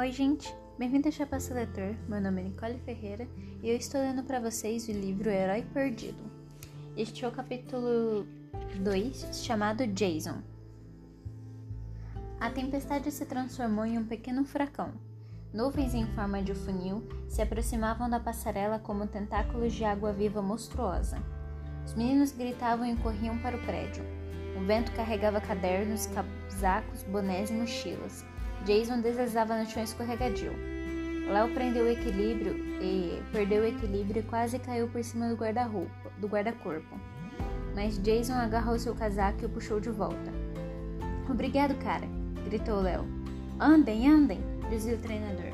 Oi, gente! Bem-vindo a Chapa Seletor. Meu nome é Nicole Ferreira e eu estou lendo para vocês o livro Herói Perdido. Este é o capítulo 2, chamado Jason. A tempestade se transformou em um pequeno furacão. Nuvens em forma de funil se aproximavam da passarela como tentáculos de água viva monstruosa. Os meninos gritavam e corriam para o prédio. O vento carregava cadernos, casacos, bonés e mochilas. Jason deslizava no chão escorregadio. Léo prendeu o equilíbrio e perdeu o equilíbrio e quase caiu por cima do guarda-roupa, do guarda-corpo. Mas Jason agarrou seu casaco e o puxou de volta. Obrigado, cara, gritou Léo. Andem, andem, dizia o treinador.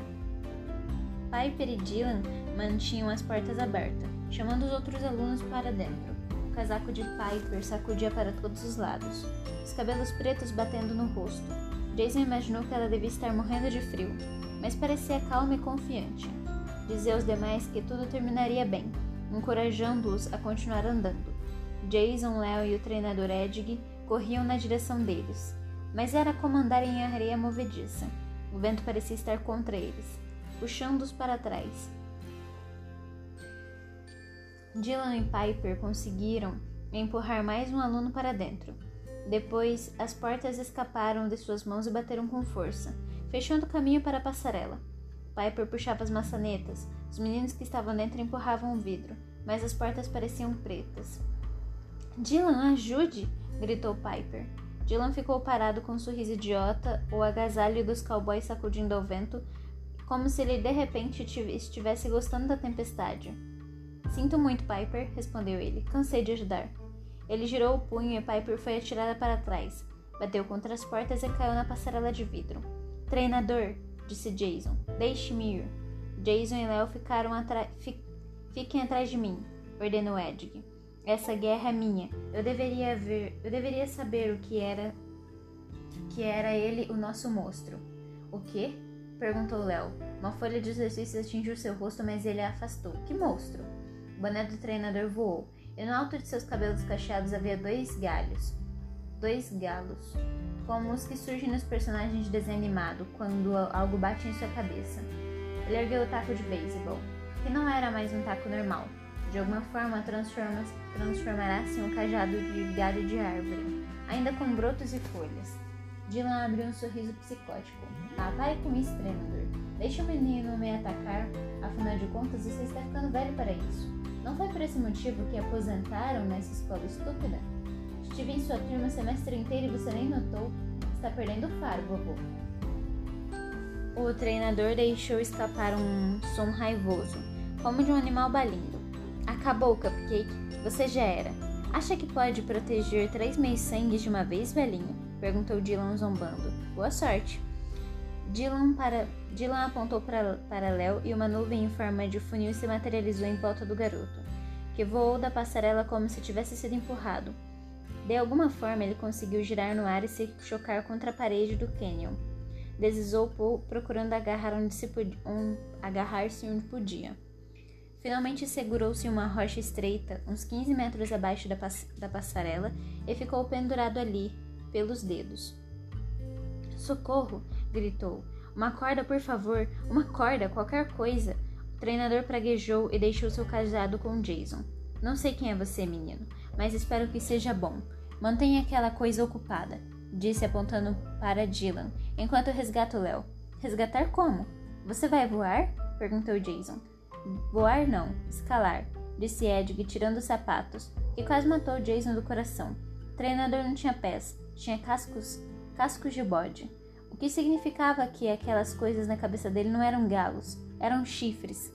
Piper e Dylan mantinham as portas abertas, chamando os outros alunos para dentro. O casaco de Piper sacudia para todos os lados, os cabelos pretos batendo no rosto. Jason imaginou que ela devia estar morrendo de frio, mas parecia calma e confiante. Dizia aos demais que tudo terminaria bem, encorajando-os a continuar andando. Jason, Léo e o treinador Edg corriam na direção deles, mas era como andar em areia movediça. O vento parecia estar contra eles, puxando-os para trás. Dylan e Piper conseguiram empurrar mais um aluno para dentro, depois, as portas escaparam de suas mãos e bateram com força, fechando o caminho para a passarela. Piper puxava as maçanetas. Os meninos que estavam dentro empurravam o vidro, mas as portas pareciam pretas. Dylan, ajude! gritou Piper. Dylan ficou parado com um sorriso idiota, o agasalho dos cowboys sacudindo ao vento, como se ele de repente estivesse gostando da tempestade. Sinto muito, Piper, respondeu ele. Cansei de ajudar. Ele girou o punho e Piper foi atirada para trás. Bateu contra as portas e caiu na passarela de vidro. Treinador, disse Jason, deixe-me ir. Jason e Léo ficaram atrás. Fiquem atrás de mim, ordenou Edg. Essa guerra é minha. Eu deveria ver. Eu deveria saber o que era. Que era ele, o nosso monstro. O quê? perguntou Léo. Uma folha de exercícios atingiu seu rosto, mas ele a afastou. Que monstro? O boné do treinador voou e no alto de seus cabelos cacheados havia dois galhos, dois galos, como os que surgem nos personagens de desenho animado quando algo bate em sua cabeça. Ele ergueu o taco de beisebol, que não era mais um taco normal. De alguma forma, transformará-se em um cajado de galho de árvore, ainda com brotos e folhas. Dylan abriu um sorriso psicótico. Ah, pare com isso, treinador. Deixe o menino me atacar. Afinal de contas, você está ficando velho para isso. Não foi por esse motivo que aposentaram nessa escola estúpida? Estive em sua turma o semestre inteiro e você nem notou. Está perdendo o faro, vovô. O treinador deixou escapar um som raivoso, como de um animal balindo. Acabou, Cupcake. Você já era. Acha que pode proteger três meios sangues de uma vez, velhinho? Perguntou Dylan zombando. Boa sorte. Dylan, para... Dylan apontou para, para Léo e uma nuvem em forma de funil se materializou em volta do garoto, que voou da passarela como se tivesse sido empurrado. De alguma forma, ele conseguiu girar no ar e se chocar contra a parede do canyon. Deslizou procurando agarrar onde se um, agarrar-se onde podia. Finalmente segurou-se em uma rocha estreita, uns 15 metros abaixo da, pass da passarela, e ficou pendurado ali, pelos dedos. Socorro! Gritou. Uma corda, por favor, uma corda, qualquer coisa. O treinador praguejou e deixou seu cajado com Jason. Não sei quem é você, menino, mas espero que seja bom. Mantenha aquela coisa ocupada, disse apontando para Dylan, enquanto resgato Léo. Resgatar como? Você vai voar? perguntou Jason. Voar não, escalar, disse Edg, tirando os sapatos, que quase matou Jason do coração. O treinador não tinha pés, tinha cascos, cascos de bode o que significava que aquelas coisas na cabeça dele não eram galos, eram chifres.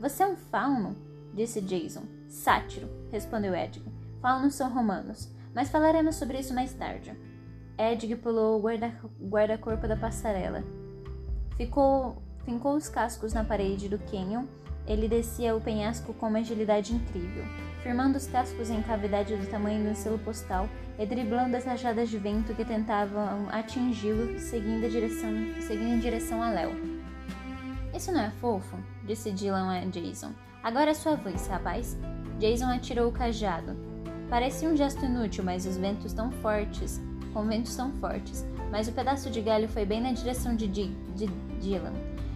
Você é um fauno? disse Jason. Sátiro, respondeu Edg. Faunos são romanos, mas falaremos sobre isso mais tarde. Edg pulou o guarda-corpo da passarela. Ficou, fincou os cascos na parede do canyon. Ele descia o penhasco com uma agilidade incrível firmando os cascos em cavidade do tamanho de um selo postal e driblando as rajadas de vento que tentavam atingi-lo, seguindo, seguindo em direção a Léo. Isso não é fofo? disse Dylan a Jason. Agora é sua vez, rapaz. Jason atirou o cajado. Parecia um gesto inútil, mas os ventos tão fortes com ventos tão fortes, mas o pedaço de galho foi bem na direção de, de, de Dylan,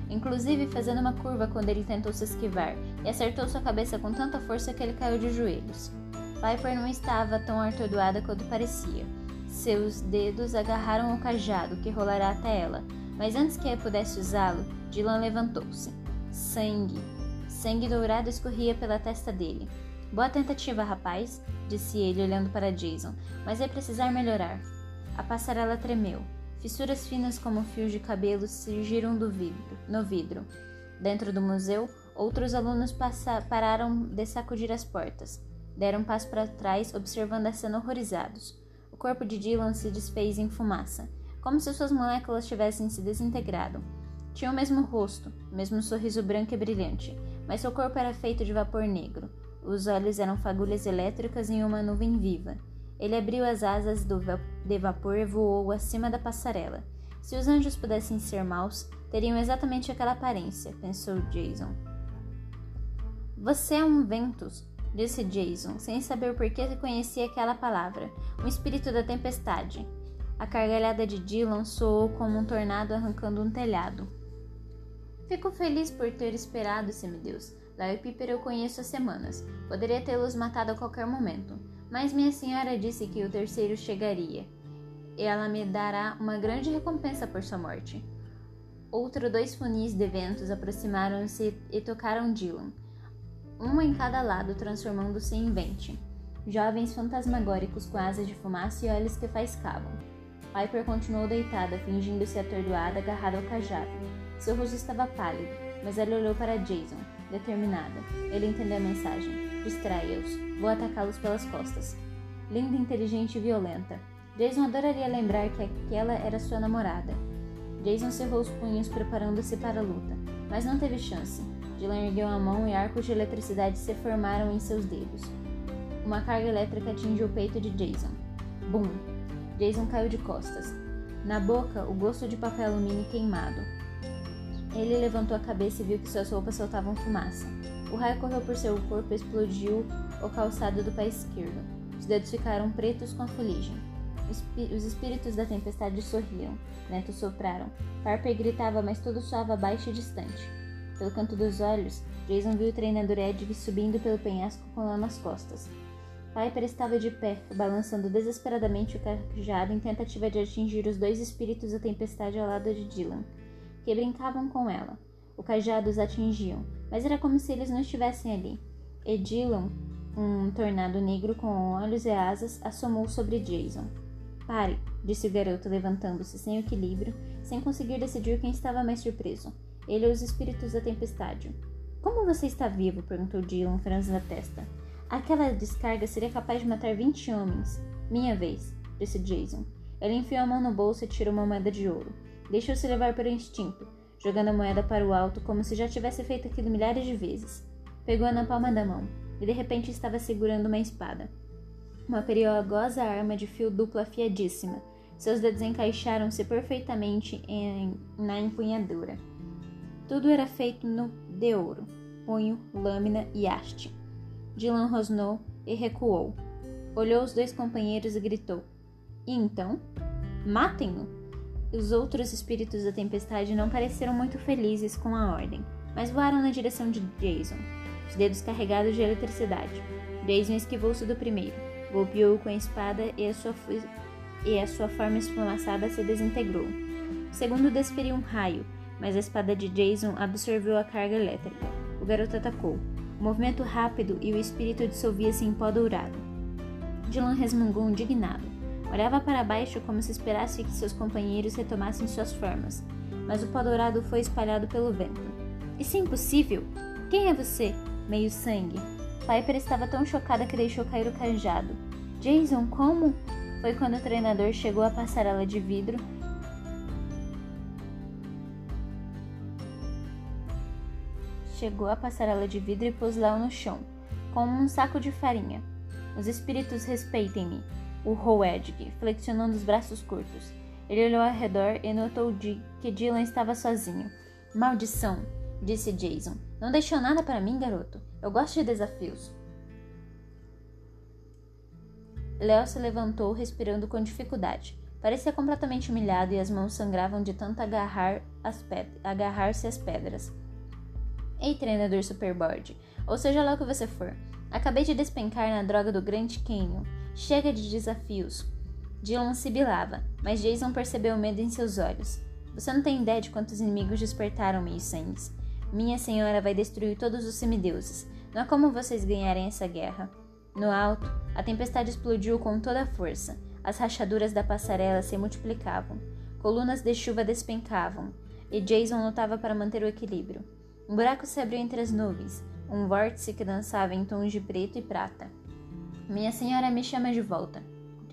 inclusive fazendo uma curva quando ele tentou se esquivar, e acertou sua cabeça com tanta força que ele caiu de joelhos. Piper não estava tão atordoada quanto parecia. Seus dedos agarraram o cajado que rolará até ela, mas antes que ela pudesse usá-lo, Dylan levantou-se. Sangue. Sangue dourado escorria pela testa dele. Boa tentativa, rapaz, disse ele olhando para Jason, mas é precisar melhorar. A passarela tremeu. Fissuras finas como fios de cabelo surgiram do vidro, no vidro. Dentro do museu, outros alunos pararam de sacudir as portas. Deram um passo para trás, observando a cena horrorizados. O corpo de Dylan se desfez em fumaça, como se suas moléculas tivessem se desintegrado. Tinha o mesmo rosto, o mesmo sorriso branco e brilhante, mas seu corpo era feito de vapor negro. Os olhos eram fagulhas elétricas em uma nuvem viva. Ele abriu as asas do va de vapor e voou acima da passarela. Se os anjos pudessem ser maus, teriam exatamente aquela aparência, pensou Jason. Você é um ventus, disse Jason, sem saber por que conhecia aquela palavra. Um espírito da tempestade. A gargalhada de Dylan soou como um tornado arrancando um telhado. Fico feliz por ter esperado, semideus. Larry Piper eu conheço há semanas. Poderia tê-los matado a qualquer momento. Mas minha senhora disse que o terceiro chegaria. Ela me dará uma grande recompensa por sua morte. Outro dois funis de ventos aproximaram-se e tocaram Dylan, um em cada lado, transformando-se em vente. Jovens fantasmagóricos com asas de fumaça e olhos que faiscavam. Piper continuou deitada, fingindo-se atordoada, agarrada ao cajado. Seu rosto estava pálido, mas ela olhou para Jason, determinada. Ele entendeu a mensagem. Distraia-os. Vou atacá-los pelas costas. Linda, inteligente e violenta. Jason adoraria lembrar que aquela era sua namorada. Jason cerrou os punhos, preparando-se para a luta, mas não teve chance. Dylan ergueu a mão e arcos de eletricidade se formaram em seus dedos. Uma carga elétrica atingiu o peito de Jason. Bum! Jason caiu de costas. Na boca, o gosto de papel alumínio queimado. Ele levantou a cabeça e viu que suas roupas soltavam fumaça. O raio correu por seu corpo e explodiu o calçado do pé esquerdo. Os dedos ficaram pretos com a fuligem. Os espíritos da tempestade sorriam. Netos sopraram. Harper gritava, mas tudo soava baixo e distante. Pelo canto dos olhos, Jason viu o treinador Edwin subindo pelo penhasco com lá nas costas. Piper estava de pé, balançando desesperadamente o cajado em tentativa de atingir os dois espíritos da tempestade ao lado de Dylan que brincavam com ela. O cajado os atingiam, mas era como se eles não estivessem ali. Edilon, um tornado negro com olhos e asas, assomou sobre Jason. Pare, disse o garoto, levantando-se sem equilíbrio, sem conseguir decidir quem estava mais surpreso. Ele ou os espíritos da tempestade. Como você está vivo? perguntou Dylan, franzindo a testa. Aquela descarga seria capaz de matar vinte homens. Minha vez, disse Jason. Ele enfiou a mão no bolso e tirou uma moeda de ouro. Deixou-se levar pelo instinto, jogando a moeda para o alto como se já tivesse feito aquilo milhares de vezes. Pegou-a na palma da mão e de repente estava segurando uma espada. Uma perigosa arma de fio duplo afiadíssima. Seus dedos encaixaram-se perfeitamente em, na empunhadura. Tudo era feito no, de ouro, punho, lâmina e haste. Dylan rosnou e recuou. Olhou os dois companheiros e gritou: E então? Matem-no! Os outros espíritos da tempestade não pareceram muito felizes com a ordem, mas voaram na direção de Jason, os dedos carregados de eletricidade. Jason esquivou-se do primeiro, golpeou-o com a espada e a sua, e a sua forma esfumaçada se desintegrou. O segundo desferiu um raio, mas a espada de Jason absorveu a carga elétrica. O garoto atacou. O movimento rápido e o espírito dissolvia-se em pó dourado. Dylan resmungou indignado. Olhava para baixo como se esperasse que seus companheiros retomassem suas formas, mas o pó dourado foi espalhado pelo vento. Isso é impossível! Quem é você? Meio sangue. Piper estava tão chocada que deixou cair o cajado. Jason, como? Foi quando o treinador chegou à passarela de vidro chegou à passarela de vidro e pôs lá no chão, como um saco de farinha. Os espíritos respeitem-me, urrou Edg, flexionando os braços curtos. Ele olhou ao redor e notou que Dylan estava sozinho. Maldição, disse Jason. Não deixou nada para mim, garoto. Eu gosto de desafios. Léo se levantou, respirando com dificuldade. Parecia completamente humilhado e as mãos sangravam de tanto agarrar agarrar-se às pedras. Ei, treinador Superboard, ou seja lá o que você for, acabei de despencar na droga do Grand Canyon. Chega de desafios. Dylan sibilava, mas Jason percebeu o medo em seus olhos. Você não tem ideia de quantos inimigos despertaram meio sangues. Minha senhora vai destruir todos os semideuses. Não há como vocês ganharem essa guerra. No alto, a tempestade explodiu com toda a força. As rachaduras da passarela se multiplicavam. Colunas de chuva despencavam, e Jason lutava para manter o equilíbrio. Um buraco se abriu entre as nuvens, um vórtice que dançava em tons de preto e prata. Minha senhora me chama de volta,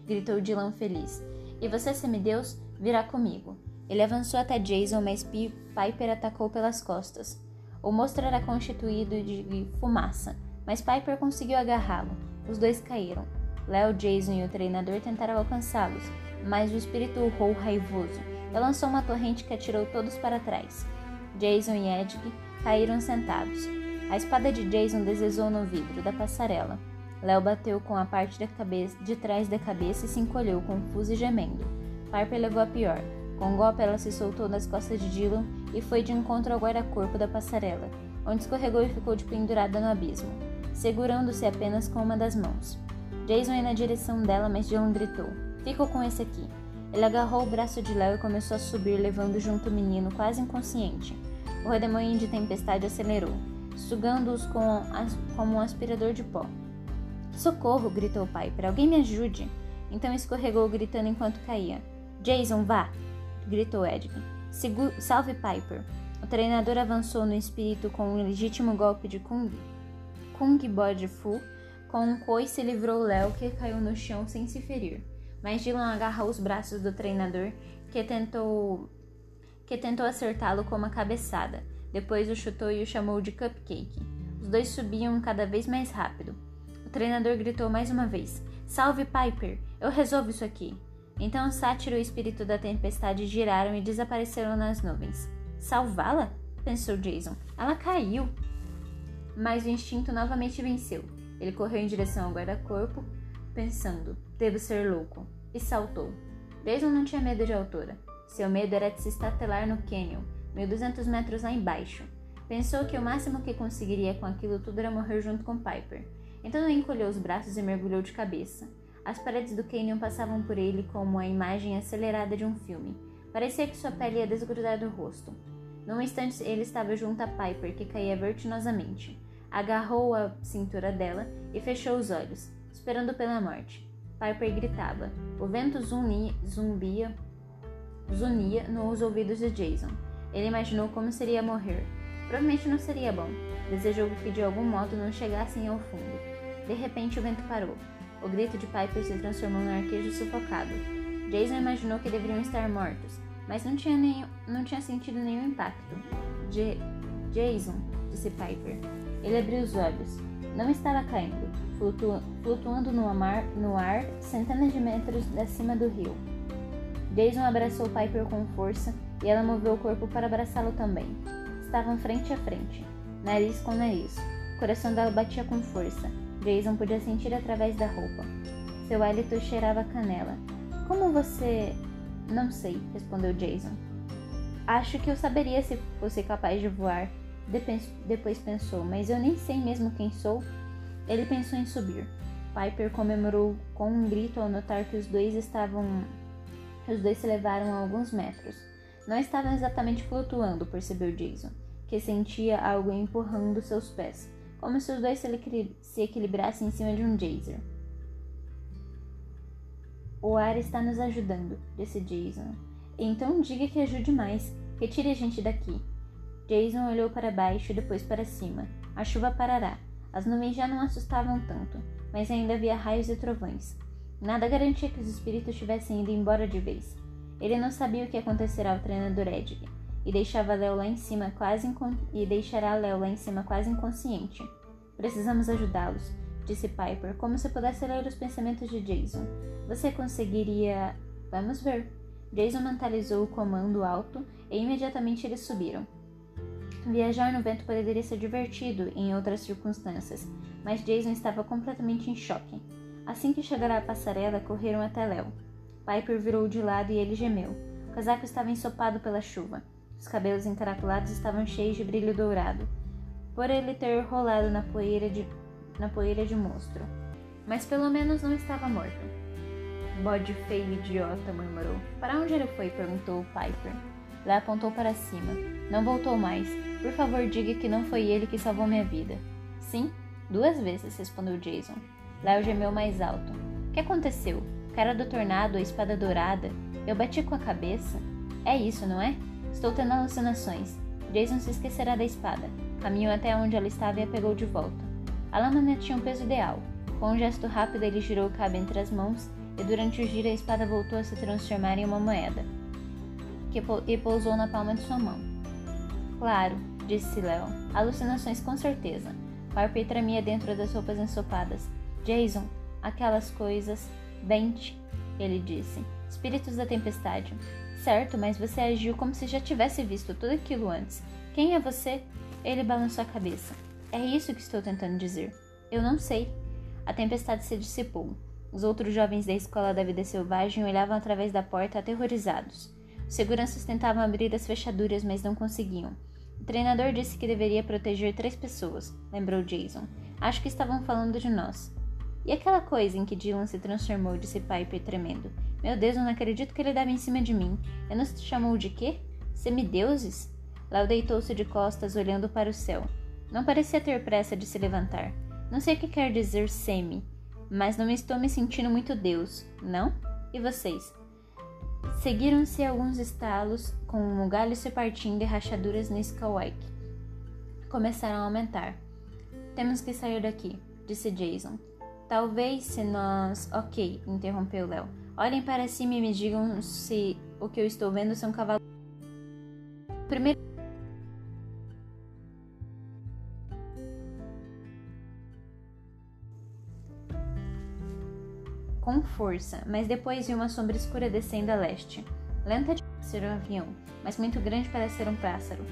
gritou Dylan feliz. E você, semideus, virá comigo. Ele avançou até Jason, mas Piper atacou pelas costas. O monstro era constituído de fumaça, mas Piper conseguiu agarrá-lo. Os dois caíram. Léo, Jason e o treinador tentaram alcançá-los, mas o espírito urrou raivoso e lançou uma torrente que atirou todos para trás. Jason e Edg caíram sentados. A espada de Jason deslizou no vidro da passarela. Léo bateu com a parte da cabeça, de trás da cabeça e se encolheu, confuso e gemendo. Piper levou a pior. Com um golpe, ela se soltou das costas de Dylan e foi de encontro ao guarda-corpo da passarela, onde escorregou e ficou de pendurada no abismo, segurando-se apenas com uma das mãos. Jason ia na direção dela, mas Dylan gritou: Fico com esse aqui. Ele agarrou o braço de Léo e começou a subir, levando junto o menino, quase inconsciente. O redemoinho de tempestade acelerou, sugando-os com como um aspirador de pó. Socorro! gritou Piper. Alguém me ajude! Então escorregou, gritando enquanto caía. Jason, vá! gritou Edgar. Salve Piper! O treinador avançou no espírito com um legítimo golpe de Kung, Kung Bod Fu com um coice livrou Léo, que caiu no chão sem se ferir. Mas Dylan agarrou os braços do treinador, que tentou que tentou acertá-lo com uma cabeçada. Depois o chutou e o chamou de cupcake. Os dois subiam cada vez mais rápido. Treinador gritou mais uma vez: Salve Piper! Eu resolvo isso aqui! Então o sátiro e o espírito da tempestade giraram e desapareceram nas nuvens. Salvá-la? pensou Jason. Ela caiu! Mas o instinto novamente venceu. Ele correu em direção ao guarda-corpo, pensando: devo ser louco, e saltou. Jason não tinha medo de altura. Seu medo era de se estatelar no canyon, 1200 metros lá embaixo. Pensou que o máximo que conseguiria com aquilo tudo era morrer junto com Piper. Então ele encolheu os braços e mergulhou de cabeça. As paredes do canyon passavam por ele como a imagem acelerada de um filme. Parecia que sua pele ia desgrudar do rosto. Num instante ele estava junto a Piper, que caía vertiginosamente agarrou a cintura dela e fechou os olhos, esperando pela morte. Piper gritava. O vento zunia, zumbia, zunia nos ouvidos de Jason. Ele imaginou como seria morrer. Provavelmente não seria bom. Desejou que de algum modo não chegassem ao fundo. De repente o vento parou. O grito de Piper se transformou num arquejo sufocado. Jason imaginou que deveriam estar mortos, mas não tinha, nenhum, não tinha sentido nenhum impacto. J Jason, disse Piper, ele abriu os olhos. Não estava caindo, flutu flutuando no, mar, no ar centenas de metros acima do rio. Jason abraçou Piper com força e ela moveu o corpo para abraçá-lo também. Estavam frente a frente, nariz com nariz. O coração dela batia com força. Jason podia sentir através da roupa. Seu hálito cheirava canela. Como você. Não sei, respondeu Jason. Acho que eu saberia se fosse capaz de voar, depois pensou, mas eu nem sei mesmo quem sou. Ele pensou em subir. Piper comemorou com um grito ao notar que os dois estavam. Os dois se levaram a alguns metros. Não estavam exatamente flutuando, percebeu Jason, que sentia algo empurrando seus pés, como se os dois se equilibrassem em cima de um geyser. O ar está nos ajudando, disse Jason. Então diga que ajude mais. Retire a gente daqui. Jason olhou para baixo e depois para cima. A chuva parará. As nuvens já não assustavam tanto, mas ainda havia raios e trovões. Nada garantia que os espíritos tivessem ido embora de vez. Ele não sabia o que acontecerá ao treinador Edgar, e deixava Léo lá em cima quase e deixará Léo lá em cima quase inconsciente. Precisamos ajudá-los, disse Piper, como se pudesse ler os pensamentos de Jason. Você conseguiria. Vamos ver. Jason mentalizou o comando alto e imediatamente eles subiram. Viajar no vento poderia ser divertido em outras circunstâncias, mas Jason estava completamente em choque. Assim que chegaram à passarela, correram até Léo. Piper virou de lado e ele gemeu. O casaco estava ensopado pela chuva. Os cabelos encaracolados estavam cheios de brilho dourado, por ele ter rolado na poeira de, na poeira de monstro. Mas pelo menos não estava morto. Bode feio idiota, murmurou. Para onde ele foi? perguntou Piper. Lá apontou para cima. Não voltou mais. Por favor, diga que não foi ele que salvou minha vida. Sim, duas vezes, respondeu Jason. Léo gemeu mais alto. O que aconteceu? Cara do tornado, a espada dourada. Eu bati com a cabeça? É isso, não é? Estou tendo alucinações. Jason se esquecerá da espada. Caminhou até onde ela estava e a pegou de volta. A lâmina tinha um peso ideal. Com um gesto rápido, ele girou o cabo entre as mãos e durante o giro a espada voltou a se transformar em uma moeda, que e pousou na palma de sua mão. Claro, disse Léo. Alucinações com certeza. Harper tremia dentro das roupas ensopadas. Jason, aquelas coisas. Vente, ele disse. Espíritos da tempestade. Certo, mas você agiu como se já tivesse visto tudo aquilo antes. Quem é você? Ele balançou a cabeça. É isso que estou tentando dizer. Eu não sei. A tempestade se dissipou. Os outros jovens da escola da vida selvagem olhavam através da porta aterrorizados. Os seguranças tentavam abrir as fechaduras, mas não conseguiam. O treinador disse que deveria proteger três pessoas, lembrou Jason. Acho que estavam falando de nós. E aquela coisa em que Dylan se transformou, disse Piper tremendo. Meu Deus, eu não acredito que ele dava em cima de mim. Ele nos chamou de quê? Semideuses? Lau deitou-se de costas, olhando para o céu. Não parecia ter pressa de se levantar. Não sei o que quer dizer semi, mas não estou me sentindo muito Deus, não? E vocês? Seguiram-se alguns estalos, com o galho se partindo e rachaduras no Skywake. Começaram a aumentar. Temos que sair daqui, disse Jason. Talvez se nós. Ok, interrompeu Léo. Olhem para cima e me digam se o que eu estou vendo são cavalos. Primeiro. com força, mas depois viu uma sombra escura descendo a leste. Lenta de ser um avião, mas muito grande para ser um pássaro.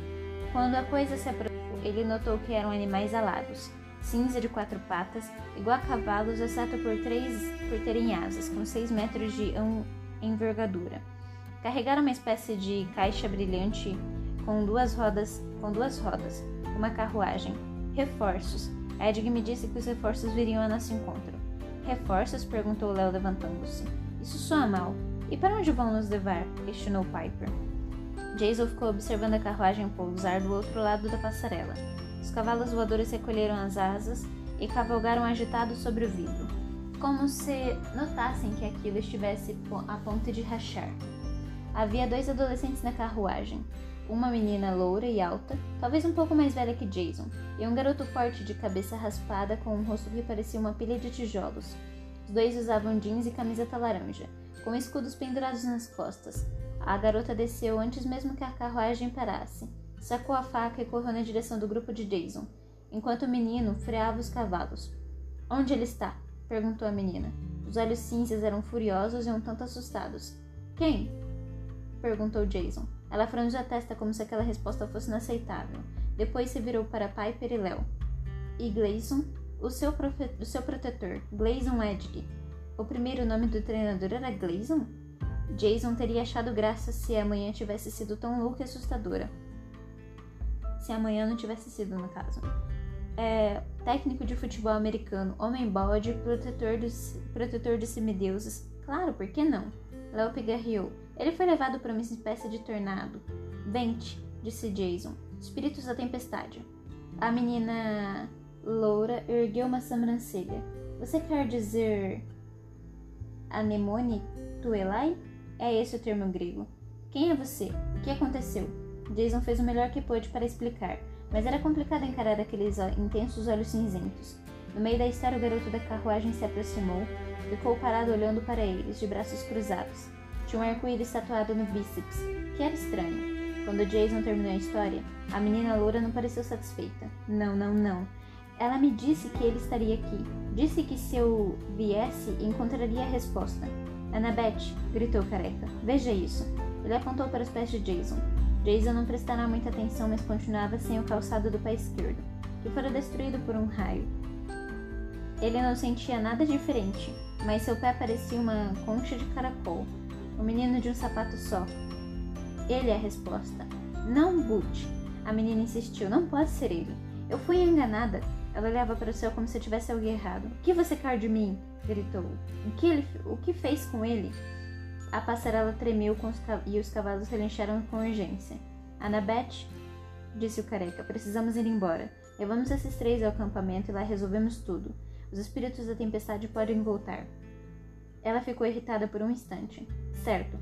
Quando a coisa se aproximou, ele notou que eram animais alados, cinza de quatro patas, igual a cavalos, exceto por, três, por terem asas, com seis metros de envergadura. Carregaram uma espécie de caixa brilhante com duas rodas, com duas rodas, uma carruagem. Reforços. Edg me disse que os reforços viriam a nosso encontro. Reforços? perguntou Léo levantando-se. Isso soa mal. E para onde vão nos levar? questionou Piper. Jason ficou observando a carruagem pousar do outro lado da passarela. Os cavalos voadores recolheram as asas e cavalgaram agitados sobre o vidro, como se notassem que aquilo estivesse a ponto de rachar. Havia dois adolescentes na carruagem, uma menina loura e alta, talvez um pouco mais velha que Jason, e um garoto forte de cabeça raspada com um rosto que parecia uma pilha de tijolos. Os dois usavam jeans e camiseta laranja, com escudos pendurados nas costas. A garota desceu antes mesmo que a carruagem parasse. Sacou a faca e correu na direção do grupo de Jason, enquanto o menino freava os cavalos. Onde ele está? perguntou a menina. Os olhos cinzas eram furiosos e um tanto assustados. Quem? perguntou Jason. Ela franziu a testa como se aquela resposta fosse inaceitável. Depois se virou para Piper e Léo. E Gleison? O seu, o seu protetor, Gleison Edg. O primeiro nome do treinador era Gleison? Jason teria achado graça se amanhã tivesse sido tão louca e assustadora. Se amanhã não tivesse sido, no caso. É, técnico de futebol americano, homem bode, protetor dos, protetor de semideuses. Claro, por que não? Léo pigarreou. Ele foi levado por uma espécie de tornado. Vente, disse Jason. Espíritos da tempestade. A menina loura ergueu uma sobrancelha. Você quer dizer. Anemone Tuelai? É esse o termo grego. Quem é você? O que aconteceu? Jason fez o melhor que pôde para explicar, mas era complicado encarar aqueles intensos olhos cinzentos. No meio da história, o garoto da carruagem se aproximou, ficou parado olhando para eles, de braços cruzados. Tinha um arco-íris tatuado no bíceps, que era estranho. Quando Jason terminou a história, a menina loura não pareceu satisfeita. Não, não, não. Ela me disse que ele estaria aqui. Disse que se eu viesse, encontraria a resposta. Annabeth, gritou Careca. Veja isso. Ele apontou para os pés de Jason. Jason não prestará muita atenção, mas continuava sem o calçado do pé esquerdo, que fora destruído por um raio. Ele não sentia nada diferente. mas seu pé parecia uma concha de caracol. O menino de um sapato só. Ele é a resposta. Não, Butch. A menina insistiu. Não pode ser ele. Eu fui enganada. Ela olhava para o céu como se tivesse algo errado. O que você quer de mim? gritou. O que, ele, o que fez com ele? A passarela tremeu os e os cavalos relincharam com urgência. Annabeth, disse o careca, precisamos ir embora. Levamos esses três ao acampamento e lá resolvemos tudo. Os espíritos da tempestade podem voltar. Ela ficou irritada por um instante. Certo.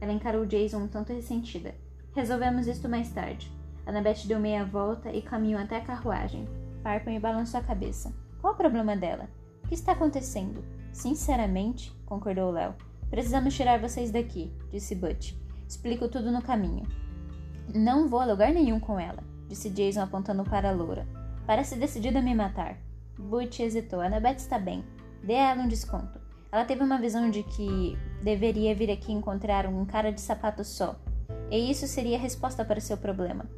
Ela encarou Jason um tanto ressentida. Resolvemos isto mais tarde. Annabeth deu meia volta e caminhou até a carruagem. Parpon balançou a cabeça. Qual o problema dela? O que está acontecendo? Sinceramente, concordou Léo. Precisamos tirar vocês daqui, disse Butch. Explico tudo no caminho. Não vou a lugar nenhum com ela, disse Jason apontando para a loura. Parece decidida a me matar. Butch hesitou. Annabeth está bem. Dê a ela um desconto. Ela teve uma visão de que deveria vir aqui encontrar um cara de sapato só. E isso seria a resposta para seu problema.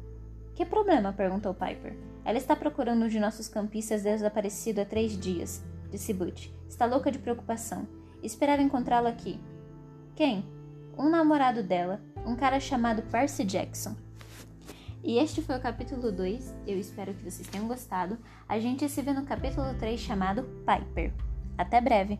Que problema? perguntou Piper. Ela está procurando um de nossos campistas desaparecido há três dias, disse Butch. Está louca de preocupação. Esperava encontrá-lo aqui. Quem? Um namorado dela, um cara chamado Percy Jackson. E este foi o capítulo 2. Eu espero que vocês tenham gostado. A gente se vê no capítulo 3 chamado Piper. Até breve!